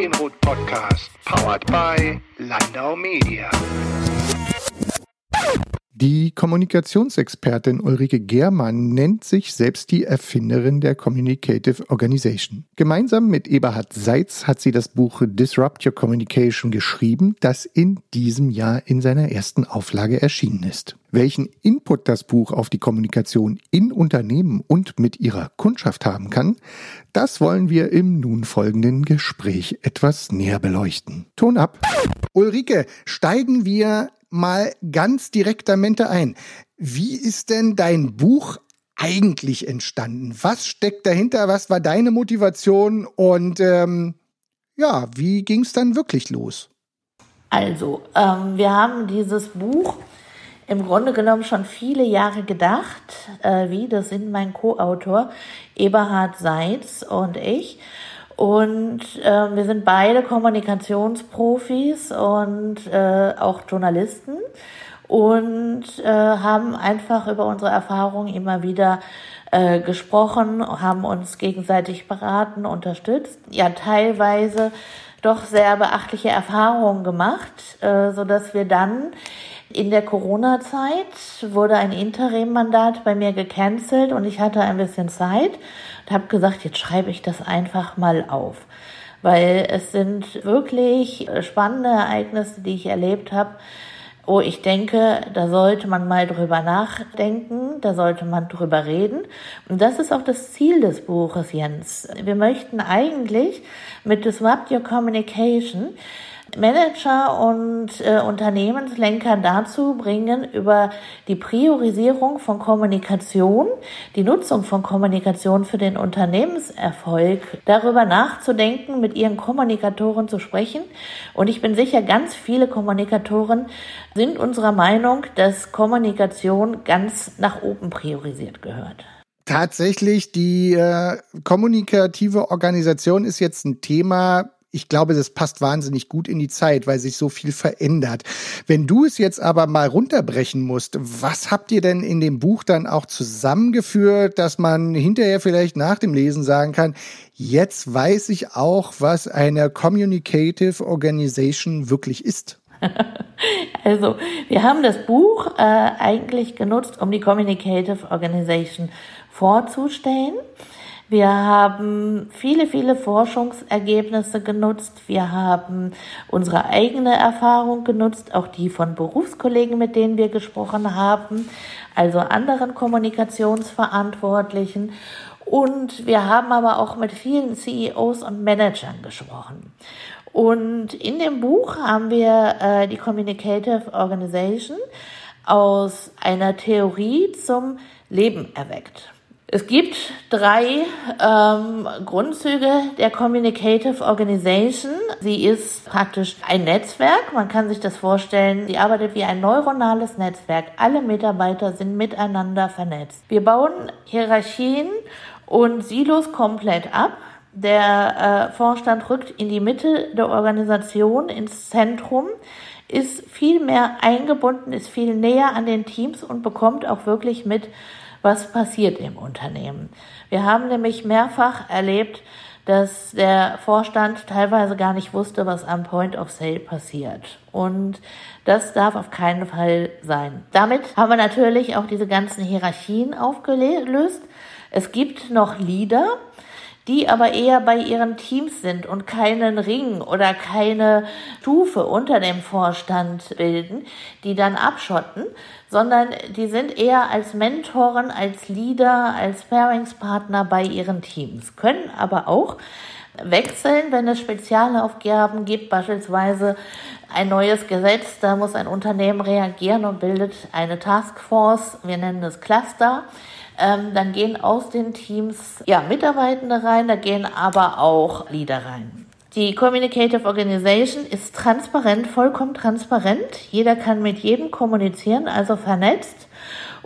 Input Podcast, powered by Landau Media. Die Kommunikationsexpertin Ulrike Germann nennt sich selbst die Erfinderin der Communicative Organization. Gemeinsam mit Eberhard Seitz hat sie das Buch Disrupt Your Communication geschrieben, das in diesem Jahr in seiner ersten Auflage erschienen ist. Welchen Input das Buch auf die Kommunikation in Unternehmen und mit ihrer Kundschaft haben kann, das wollen wir im nun folgenden Gespräch etwas näher beleuchten. Ton ab. Ulrike, steigen wir mal ganz direktamente ein. Wie ist denn dein Buch eigentlich entstanden? Was steckt dahinter? Was war deine Motivation? Und ähm, ja, wie ging es dann wirklich los? Also, ähm, wir haben dieses Buch im Grunde genommen schon viele Jahre gedacht, äh, wie, das sind mein Co-Autor Eberhard Seitz und ich. Und äh, wir sind beide Kommunikationsprofis und äh, auch Journalisten und äh, haben einfach über unsere Erfahrungen immer wieder äh, gesprochen, haben uns gegenseitig beraten, unterstützt, ja teilweise doch sehr beachtliche Erfahrungen gemacht, äh, so dass wir dann in der Corona-Zeit wurde ein Interim-Mandat bei mir gecancelt und ich hatte ein bisschen Zeit und habe gesagt, jetzt schreibe ich das einfach mal auf. Weil es sind wirklich spannende Ereignisse, die ich erlebt habe, wo ich denke, da sollte man mal drüber nachdenken, da sollte man drüber reden. Und das ist auch das Ziel des Buches, Jens. Wir möchten eigentlich mit Disrupt Your Communication Manager und äh, Unternehmenslenker dazu bringen, über die Priorisierung von Kommunikation, die Nutzung von Kommunikation für den Unternehmenserfolg, darüber nachzudenken, mit ihren Kommunikatoren zu sprechen. Und ich bin sicher, ganz viele Kommunikatoren sind unserer Meinung, dass Kommunikation ganz nach oben priorisiert gehört. Tatsächlich, die äh, kommunikative Organisation ist jetzt ein Thema, ich glaube, das passt wahnsinnig gut in die Zeit, weil sich so viel verändert. Wenn du es jetzt aber mal runterbrechen musst, was habt ihr denn in dem Buch dann auch zusammengeführt, dass man hinterher vielleicht nach dem Lesen sagen kann, jetzt weiß ich auch, was eine Communicative Organization wirklich ist? Also, wir haben das Buch äh, eigentlich genutzt, um die Communicative Organization vorzustellen. Wir haben viele, viele Forschungsergebnisse genutzt. Wir haben unsere eigene Erfahrung genutzt, auch die von Berufskollegen, mit denen wir gesprochen haben, also anderen Kommunikationsverantwortlichen. Und wir haben aber auch mit vielen CEOs und Managern gesprochen. Und in dem Buch haben wir äh, die Communicative Organization aus einer Theorie zum Leben erweckt. Es gibt drei ähm, Grundzüge der Communicative Organization. Sie ist praktisch ein Netzwerk. Man kann sich das vorstellen. Sie arbeitet wie ein neuronales Netzwerk. Alle Mitarbeiter sind miteinander vernetzt. Wir bauen Hierarchien und Silos komplett ab. Der äh, Vorstand rückt in die Mitte der Organisation, ins Zentrum, ist viel mehr eingebunden, ist viel näher an den Teams und bekommt auch wirklich mit, was passiert im Unternehmen. Wir haben nämlich mehrfach erlebt, dass der Vorstand teilweise gar nicht wusste, was am Point of Sale passiert. Und das darf auf keinen Fall sein. Damit haben wir natürlich auch diese ganzen Hierarchien aufgelöst. Es gibt noch Leader, die aber eher bei ihren Teams sind und keinen Ring oder keine Stufe unter dem Vorstand bilden, die dann abschotten, sondern die sind eher als Mentoren, als Leader, als Paringspartner bei ihren Teams, können aber auch wechseln, wenn es Spezialaufgaben gibt, beispielsweise ein neues Gesetz, da muss ein Unternehmen reagieren und bildet eine Taskforce, wir nennen es Cluster. Ähm, dann gehen aus den Teams ja, Mitarbeitende rein, da gehen aber auch Leader rein. Die Communicative Organization ist transparent, vollkommen transparent. Jeder kann mit jedem kommunizieren, also vernetzt.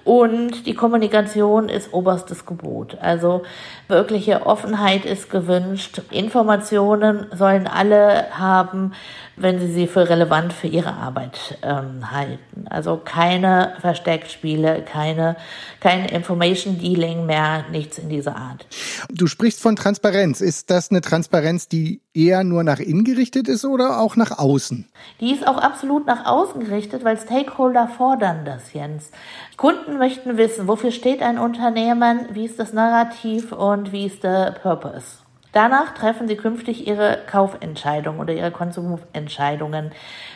Und die Kommunikation ist oberstes Gebot. Also wirkliche Offenheit ist gewünscht. Informationen sollen alle haben, wenn sie sie für relevant für ihre Arbeit ähm, halten. Also keine Versteckspiele, keine, kein Information Dealing mehr, nichts in dieser Art. Du sprichst von Transparenz. Ist das eine Transparenz, die eher nur nach innen gerichtet ist oder auch nach außen? Die ist auch absolut nach außen gerichtet, weil Stakeholder fordern das, Jens. Kunden möchten wissen, wofür steht ein Unternehmen, wie ist das Narrativ und wie ist der Purpose. Danach treffen sie künftig ihre Kaufentscheidungen oder ihre Konsumentscheidungen.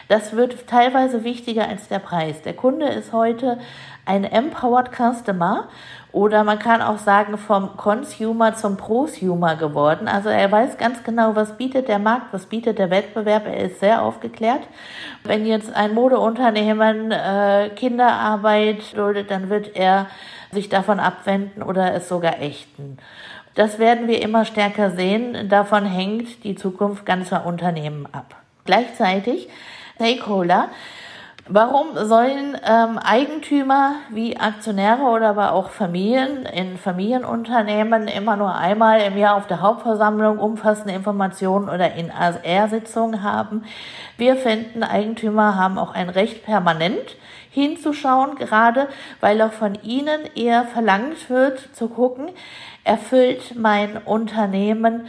Das wird teilweise wichtiger als der Preis. Der Kunde ist heute ein empowered Customer oder man kann auch sagen vom Consumer zum Prosumer geworden. Also er weiß ganz genau, was bietet der Markt, was bietet der Wettbewerb. Er ist sehr aufgeklärt. Wenn jetzt ein Modeunternehmen äh, Kinderarbeit duldet, dann wird er sich davon abwenden oder es sogar ächten. Das werden wir immer stärker sehen. Davon hängt die Zukunft ganzer Unternehmen ab. Gleichzeitig Stakeholder. Warum sollen ähm, Eigentümer wie Aktionäre oder aber auch Familien in Familienunternehmen immer nur einmal im Jahr auf der Hauptversammlung umfassende Informationen oder in ASR-Sitzungen haben? Wir finden, Eigentümer haben auch ein Recht permanent hinzuschauen, gerade weil auch von ihnen eher verlangt wird zu gucken, erfüllt mein Unternehmen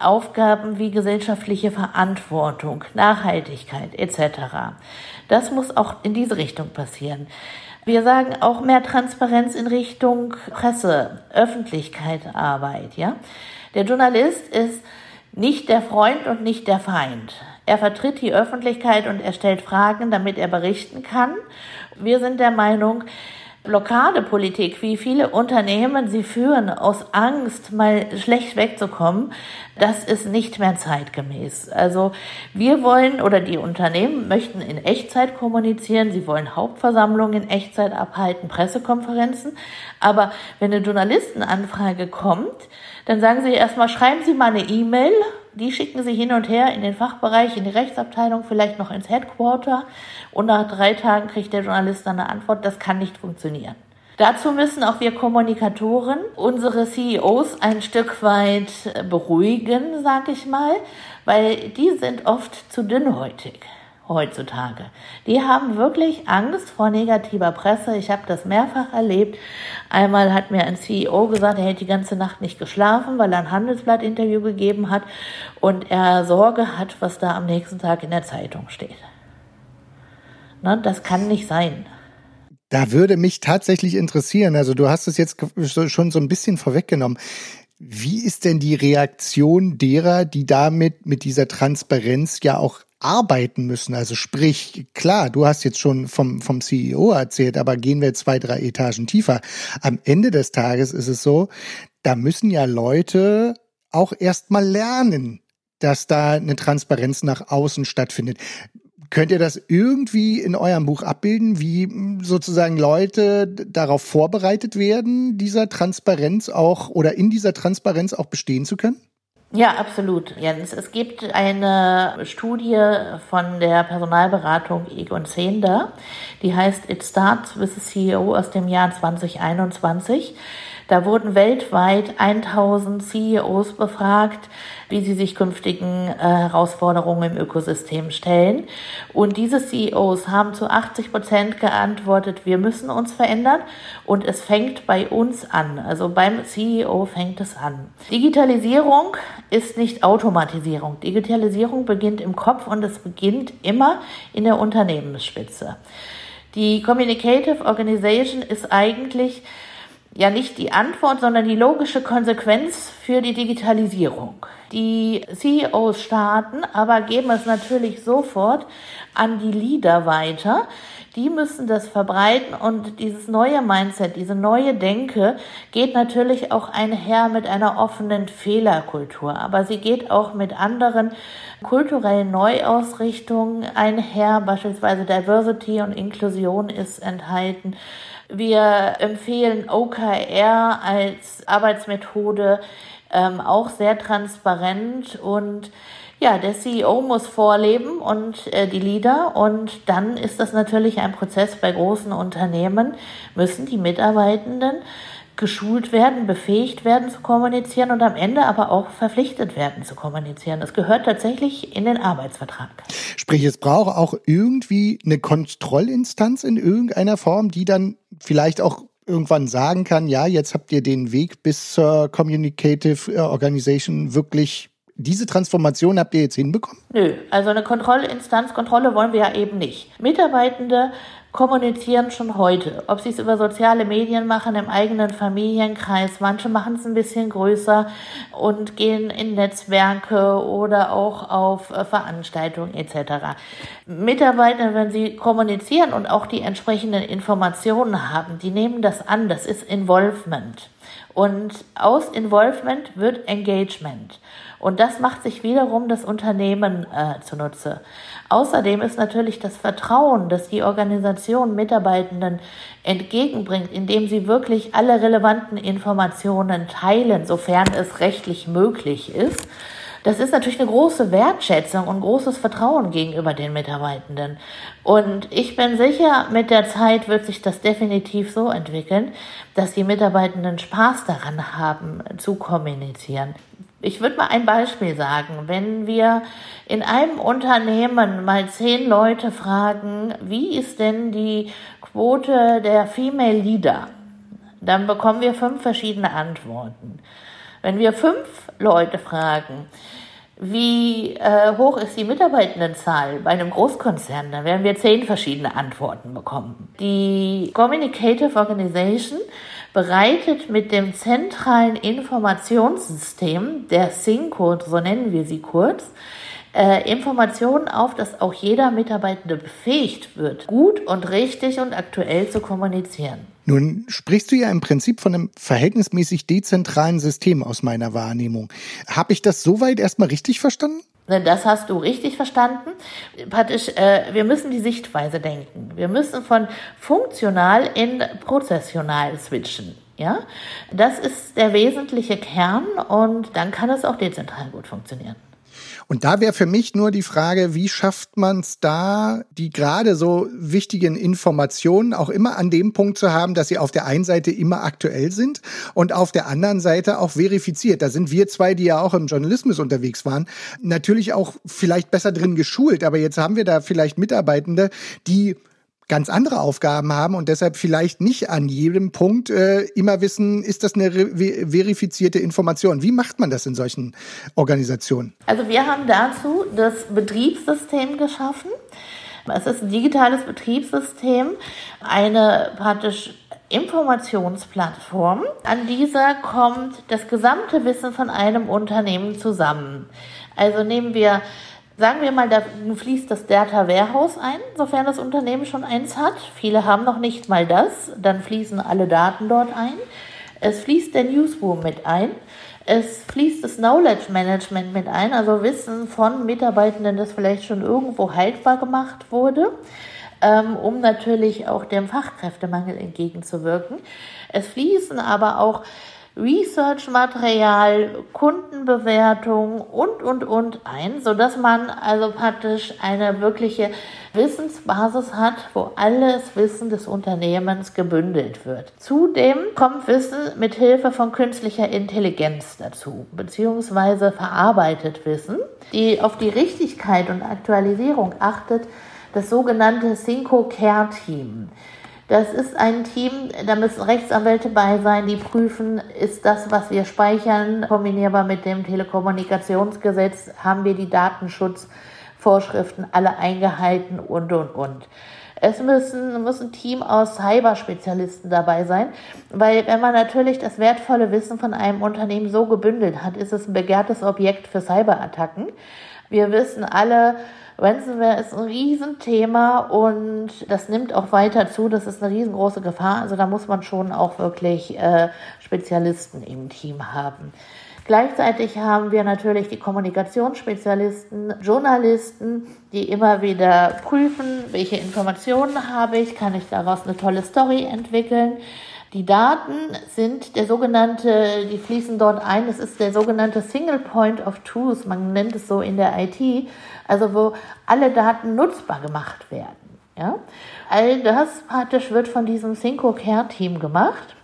Aufgaben wie gesellschaftliche Verantwortung, Nachhaltigkeit etc. Das muss auch in diese Richtung passieren. Wir sagen auch mehr Transparenz in Richtung Presse, Öffentlichkeit, Arbeit, ja. Der Journalist ist nicht der Freund und nicht der Feind. Er vertritt die Öffentlichkeit und er stellt Fragen, damit er berichten kann. Wir sind der Meinung, Blockadepolitik, wie viele Unternehmen sie führen, aus Angst, mal schlecht wegzukommen, das ist nicht mehr zeitgemäß. Also wir wollen oder die Unternehmen möchten in Echtzeit kommunizieren, sie wollen Hauptversammlungen in Echtzeit abhalten, Pressekonferenzen. Aber wenn eine Journalistenanfrage kommt, dann sagen sie erstmal, schreiben Sie mal eine E-Mail, die schicken Sie hin und her in den Fachbereich, in die Rechtsabteilung, vielleicht noch ins Headquarter und nach drei Tagen kriegt der Journalist dann eine Antwort, das kann nicht funktionieren. Dazu müssen auch wir Kommunikatoren unsere CEOs ein Stück weit beruhigen, sag ich mal, weil die sind oft zu dünnhäutig heutzutage. Die haben wirklich Angst vor negativer Presse. Ich habe das mehrfach erlebt. Einmal hat mir ein CEO gesagt, er hätte die ganze Nacht nicht geschlafen, weil er ein Handelsblatt-Interview gegeben hat und er Sorge hat, was da am nächsten Tag in der Zeitung steht. Ne, das kann nicht sein. Da würde mich tatsächlich interessieren, also du hast es jetzt schon so ein bisschen vorweggenommen. Wie ist denn die Reaktion derer, die damit mit dieser Transparenz ja auch arbeiten müssen. Also sprich, klar, du hast jetzt schon vom, vom CEO erzählt, aber gehen wir zwei, drei Etagen tiefer. Am Ende des Tages ist es so, da müssen ja Leute auch erstmal lernen, dass da eine Transparenz nach außen stattfindet. Könnt ihr das irgendwie in eurem Buch abbilden, wie sozusagen Leute darauf vorbereitet werden, dieser Transparenz auch oder in dieser Transparenz auch bestehen zu können? Ja, absolut, Jens. Es gibt eine Studie von der Personalberatung Egon Zehnder, die heißt It Starts with the CEO aus dem Jahr 2021. Da wurden weltweit 1000 CEOs befragt, wie sie sich künftigen äh, Herausforderungen im Ökosystem stellen. Und diese CEOs haben zu 80 Prozent geantwortet, wir müssen uns verändern und es fängt bei uns an. Also beim CEO fängt es an. Digitalisierung ist nicht Automatisierung. Digitalisierung beginnt im Kopf und es beginnt immer in der Unternehmensspitze. Die Communicative Organization ist eigentlich ja nicht die Antwort, sondern die logische Konsequenz für die Digitalisierung. Die CEOs starten, aber geben es natürlich sofort an die Leader weiter. Die müssen das verbreiten und dieses neue Mindset, diese neue Denke geht natürlich auch einher mit einer offenen Fehlerkultur, aber sie geht auch mit anderen kulturellen Neuausrichtungen einher, beispielsweise Diversity und Inklusion ist enthalten. Wir empfehlen OKR als Arbeitsmethode ähm, auch sehr transparent und ja, der CEO muss vorleben und äh, die Leader und dann ist das natürlich ein Prozess bei großen Unternehmen, müssen die Mitarbeitenden geschult werden, befähigt werden zu kommunizieren und am Ende aber auch verpflichtet werden zu kommunizieren. Das gehört tatsächlich in den Arbeitsvertrag. Sprich, es braucht auch irgendwie eine Kontrollinstanz in irgendeiner Form, die dann vielleicht auch irgendwann sagen kann, ja, jetzt habt ihr den Weg bis zur Communicative Organization wirklich diese Transformation habt ihr jetzt hinbekommen? Nö, also eine Kontrollinstanz, Kontrolle wollen wir ja eben nicht. Mitarbeitende kommunizieren schon heute. Ob sie es über soziale Medien machen, im eigenen Familienkreis. Manche machen es ein bisschen größer und gehen in Netzwerke oder auch auf äh, Veranstaltungen etc. Mitarbeiter, wenn sie kommunizieren und auch die entsprechenden Informationen haben, die nehmen das an. Das ist Involvement. Und aus Involvement wird Engagement. Und das macht sich wiederum das Unternehmen äh, zunutze. Außerdem ist natürlich das Vertrauen, das die Organisation Mitarbeitenden entgegenbringt, indem sie wirklich alle relevanten Informationen teilen, sofern es rechtlich möglich ist, das ist natürlich eine große Wertschätzung und großes Vertrauen gegenüber den Mitarbeitenden. Und ich bin sicher, mit der Zeit wird sich das definitiv so entwickeln, dass die Mitarbeitenden Spaß daran haben, zu kommunizieren. Ich würde mal ein Beispiel sagen. Wenn wir in einem Unternehmen mal zehn Leute fragen, wie ist denn die Quote der Female Leader, dann bekommen wir fünf verschiedene Antworten. Wenn wir fünf Leute fragen, wie äh, hoch ist die Mitarbeitendenzahl bei einem Großkonzern, dann werden wir zehn verschiedene Antworten bekommen. Die Communicative Organization bereitet mit dem zentralen Informationssystem, der SYNCO, so nennen wir sie kurz, äh, Informationen auf, dass auch jeder Mitarbeitende befähigt wird, gut und richtig und aktuell zu kommunizieren. Nun sprichst du ja im Prinzip von einem verhältnismäßig dezentralen System aus meiner Wahrnehmung. Habe ich das soweit erstmal richtig verstanden? Das hast du richtig verstanden. Praktisch, äh, wir müssen die Sichtweise denken. Wir müssen von funktional in prozessional switchen. Ja, das ist der wesentliche Kern und dann kann es auch dezentral gut funktionieren. Und da wäre für mich nur die Frage, wie schafft man es da, die gerade so wichtigen Informationen auch immer an dem Punkt zu haben, dass sie auf der einen Seite immer aktuell sind und auf der anderen Seite auch verifiziert. Da sind wir zwei, die ja auch im Journalismus unterwegs waren, natürlich auch vielleicht besser drin geschult. Aber jetzt haben wir da vielleicht Mitarbeitende, die ganz andere Aufgaben haben und deshalb vielleicht nicht an jedem Punkt äh, immer wissen, ist das eine verifizierte Information. Wie macht man das in solchen Organisationen? Also wir haben dazu das Betriebssystem geschaffen. Es ist ein digitales Betriebssystem, eine praktisch Informationsplattform. An dieser kommt das gesamte Wissen von einem Unternehmen zusammen. Also nehmen wir Sagen wir mal, da fließt das Data Warehouse ein, sofern das Unternehmen schon eins hat. Viele haben noch nicht mal das. Dann fließen alle Daten dort ein. Es fließt der Newsroom mit ein. Es fließt das Knowledge Management mit ein, also Wissen von Mitarbeitenden, das vielleicht schon irgendwo haltbar gemacht wurde, ähm, um natürlich auch dem Fachkräftemangel entgegenzuwirken. Es fließen aber auch Research-Material, Kundenbewertung und, und, und ein, so dass man also praktisch eine wirkliche Wissensbasis hat, wo alles Wissen des Unternehmens gebündelt wird. Zudem kommt Wissen mit Hilfe von künstlicher Intelligenz dazu, beziehungsweise verarbeitet Wissen, die auf die Richtigkeit und Aktualisierung achtet, das sogenannte Synco Care Team. Das ist ein Team, da müssen Rechtsanwälte bei sein, die prüfen, ist das, was wir speichern, kombinierbar mit dem Telekommunikationsgesetz, haben wir die Datenschutzvorschriften alle eingehalten und, und, und. Es müssen, muss ein Team aus Cyberspezialisten dabei sein, weil wenn man natürlich das wertvolle Wissen von einem Unternehmen so gebündelt hat, ist es ein begehrtes Objekt für Cyberattacken. Wir wissen alle, Ransomware ist ein Riesenthema und das nimmt auch weiter zu. Das ist eine riesengroße Gefahr. Also da muss man schon auch wirklich äh, Spezialisten im Team haben. Gleichzeitig haben wir natürlich die Kommunikationsspezialisten, Journalisten, die immer wieder prüfen, welche Informationen habe ich, kann ich daraus eine tolle Story entwickeln. Die Daten sind der sogenannte, die fließen dort ein, es ist der sogenannte Single Point of Truth, man nennt es so in der IT, also wo alle Daten nutzbar gemacht werden. Ja? All das praktisch wird von diesem Synco Care Team gemacht.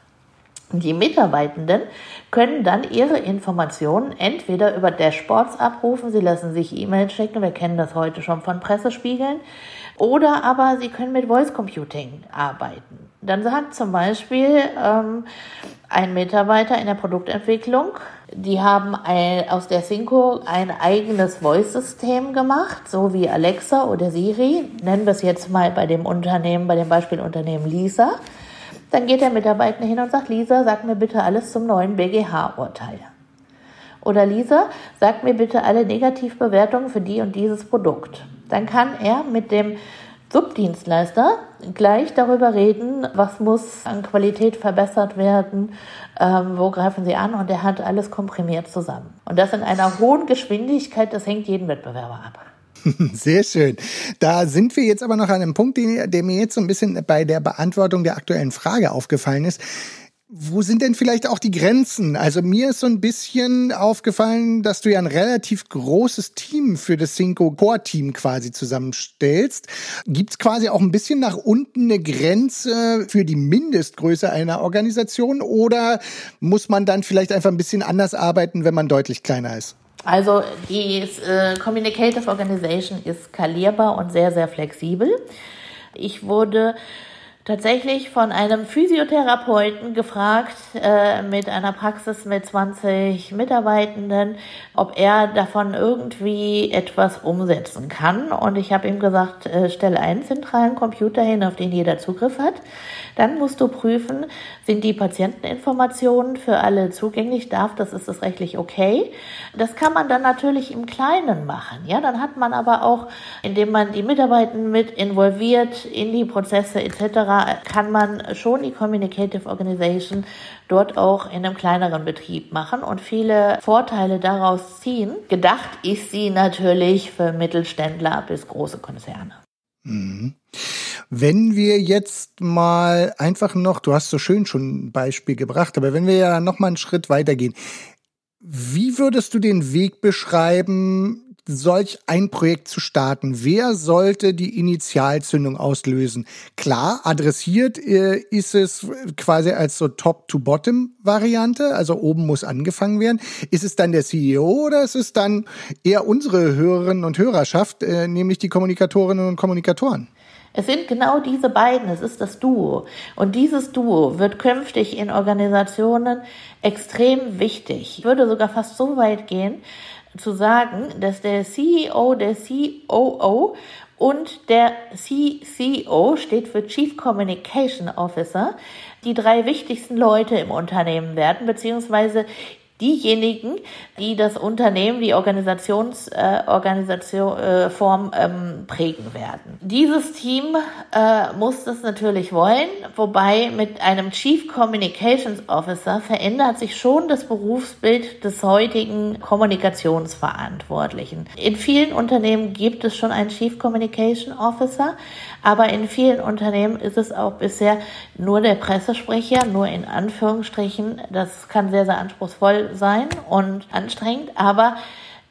Die Mitarbeitenden können dann ihre Informationen entweder über Dashboards abrufen, sie lassen sich E-Mails schicken, wir kennen das heute schon von Pressespiegeln, oder aber sie können mit Voice Computing arbeiten. Dann sagt zum Beispiel ähm, ein Mitarbeiter in der Produktentwicklung, Die haben ein, aus der Synco ein eigenes Voice-System gemacht, so wie Alexa oder Siri. Nennen wir es jetzt mal bei dem Unternehmen, bei dem Beispielunternehmen Lisa. Dann geht der Mitarbeiter hin und sagt, Lisa, sag mir bitte alles zum neuen BGH-Urteil. Oder Lisa, sag mir bitte alle Negativbewertungen für die und dieses Produkt. Dann kann er mit dem Subdienstleister gleich darüber reden, was muss an Qualität verbessert werden, ähm, wo greifen sie an und er hat alles komprimiert zusammen. Und das in einer hohen Geschwindigkeit, das hängt jeden Wettbewerber ab. Sehr schön. Da sind wir jetzt aber noch an einem Punkt, der mir jetzt so ein bisschen bei der Beantwortung der aktuellen Frage aufgefallen ist. Wo sind denn vielleicht auch die Grenzen? Also mir ist so ein bisschen aufgefallen, dass du ja ein relativ großes Team für das Cinco Core Team quasi zusammenstellst. Gibt es quasi auch ein bisschen nach unten eine Grenze für die Mindestgröße einer Organisation oder muss man dann vielleicht einfach ein bisschen anders arbeiten, wenn man deutlich kleiner ist? Also die äh, Communicative Organization ist skalierbar und sehr, sehr flexibel. Ich wurde tatsächlich von einem Physiotherapeuten gefragt äh, mit einer Praxis mit 20 Mitarbeitenden, ob er davon irgendwie etwas umsetzen kann. Und ich habe ihm gesagt, äh, stelle einen zentralen Computer hin, auf den jeder Zugriff hat. Dann musst du prüfen, sind die Patienteninformationen für alle zugänglich? Darf das, ist das rechtlich okay? Das kann man dann natürlich im Kleinen machen. Ja, dann hat man aber auch, indem man die Mitarbeiter mit involviert in die Prozesse etc., kann man schon die Communicative Organization dort auch in einem kleineren Betrieb machen und viele Vorteile daraus ziehen. Gedacht ist sie natürlich für Mittelständler bis große Konzerne. Mhm. Wenn wir jetzt mal einfach noch, du hast so schön schon ein Beispiel gebracht, aber wenn wir ja noch mal einen Schritt weitergehen, wie würdest du den Weg beschreiben, solch ein Projekt zu starten? Wer sollte die Initialzündung auslösen? Klar, adressiert äh, ist es quasi als so Top-to-Bottom-Variante, also oben muss angefangen werden. Ist es dann der CEO oder ist es dann eher unsere Hörerinnen und Hörerschaft, äh, nämlich die Kommunikatorinnen und Kommunikatoren? Es sind genau diese beiden, es ist das Duo. Und dieses Duo wird künftig in Organisationen extrem wichtig. Ich würde sogar fast so weit gehen, zu sagen, dass der CEO, der COO und der CCO steht für Chief Communication Officer, die drei wichtigsten Leute im Unternehmen werden, beziehungsweise diejenigen, die das Unternehmen, die Organisationsform äh, äh, ähm, prägen werden. Dieses Team äh, muss das natürlich wollen, wobei mit einem Chief Communications Officer verändert sich schon das Berufsbild des heutigen Kommunikationsverantwortlichen. In vielen Unternehmen gibt es schon einen Chief Communication Officer, aber in vielen Unternehmen ist es auch bisher nur der Pressesprecher, nur in Anführungsstrichen. Das kann sehr, sehr anspruchsvoll sein und anstrengend, aber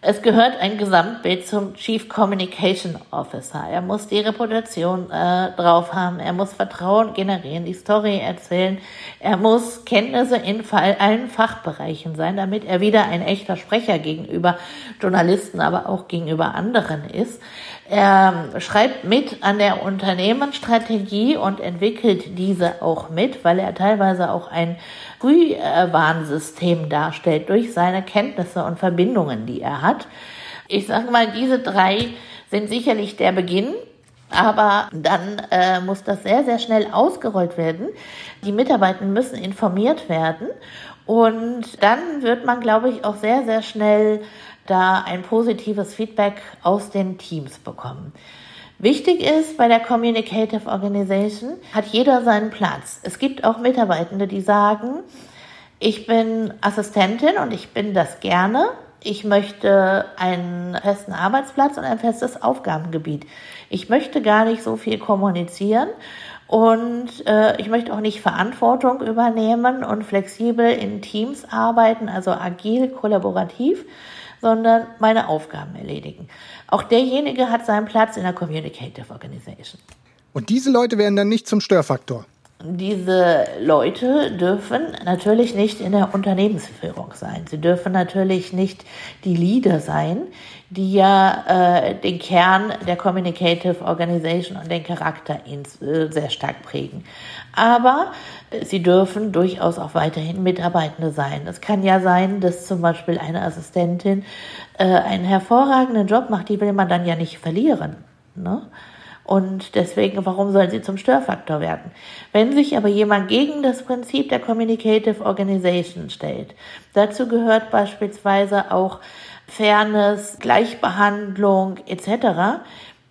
es gehört ein Gesamtbild zum Chief Communication Officer. Er muss die Reputation äh, drauf haben, er muss Vertrauen generieren, die Story erzählen, er muss Kenntnisse in allen Fachbereichen sein, damit er wieder ein echter Sprecher gegenüber Journalisten, aber auch gegenüber anderen ist. Er schreibt mit an der Unternehmensstrategie und entwickelt diese auch mit, weil er teilweise auch ein Frühwarnsystem darstellt durch seine Kenntnisse und Verbindungen, die er hat. Ich sage mal, diese drei sind sicherlich der Beginn. Aber dann äh, muss das sehr, sehr schnell ausgerollt werden. Die Mitarbeiter müssen informiert werden. Und dann wird man, glaube ich, auch sehr, sehr schnell da ein positives Feedback aus den Teams bekommen. Wichtig ist bei der Communicative Organization, hat jeder seinen Platz. Es gibt auch Mitarbeitende, die sagen, ich bin Assistentin und ich bin das gerne. Ich möchte einen festen Arbeitsplatz und ein festes Aufgabengebiet. Ich möchte gar nicht so viel kommunizieren und äh, ich möchte auch nicht Verantwortung übernehmen und flexibel in Teams arbeiten, also agil, kollaborativ, sondern meine Aufgaben erledigen. Auch derjenige hat seinen Platz in der Communicative Organization. Und diese Leute werden dann nicht zum Störfaktor. Diese Leute dürfen natürlich nicht in der Unternehmensführung sein. Sie dürfen natürlich nicht die Leader sein, die ja äh, den Kern der Communicative Organization und den Charakter ins, äh, sehr stark prägen. Aber äh, sie dürfen durchaus auch weiterhin Mitarbeitende sein. Es kann ja sein, dass zum Beispiel eine Assistentin äh, einen hervorragenden Job macht, die will man dann ja nicht verlieren. Ne? Und deswegen, warum soll sie zum Störfaktor werden? Wenn sich aber jemand gegen das Prinzip der Communicative Organization stellt, dazu gehört beispielsweise auch Fairness, Gleichbehandlung etc.,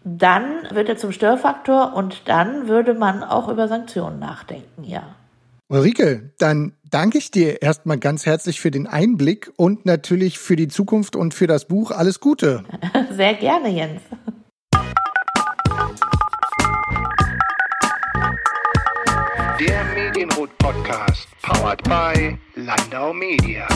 dann wird er zum Störfaktor und dann würde man auch über Sanktionen nachdenken, ja. Ulrike, dann danke ich dir erstmal ganz herzlich für den Einblick und natürlich für die Zukunft und für das Buch. Alles Gute. Sehr gerne, Jens. Der Medienhut Podcast, powered by Landau Media.